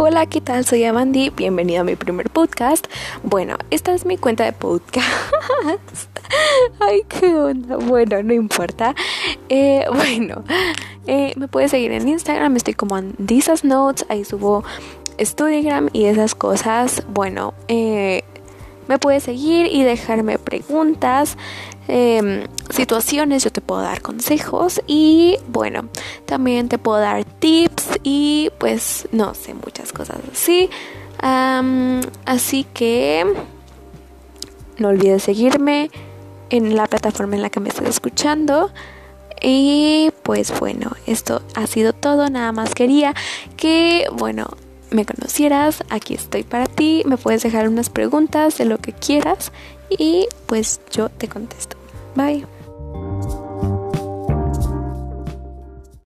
Hola, ¿qué tal? Soy Amandi, bienvenido a mi primer podcast. Bueno, esta es mi cuenta de podcast. Ay, qué onda. Bueno, no importa. Eh, bueno, eh, me puedes seguir en Instagram, estoy como en Disas Notes, ahí subo Studigram y esas cosas. Bueno, eh, me puedes seguir y dejarme preguntas, em, situaciones, yo te puedo dar consejos y bueno, también te puedo dar tips y pues no sé, muchas cosas así. así que no olvides seguirme en la plataforma en la que me estés escuchando. Y pues bueno, esto ha sido todo. Nada más quería que, bueno, me conocieras, aquí estoy para ti, me puedes dejar unas preguntas de lo que quieras y pues yo te contesto. Bye.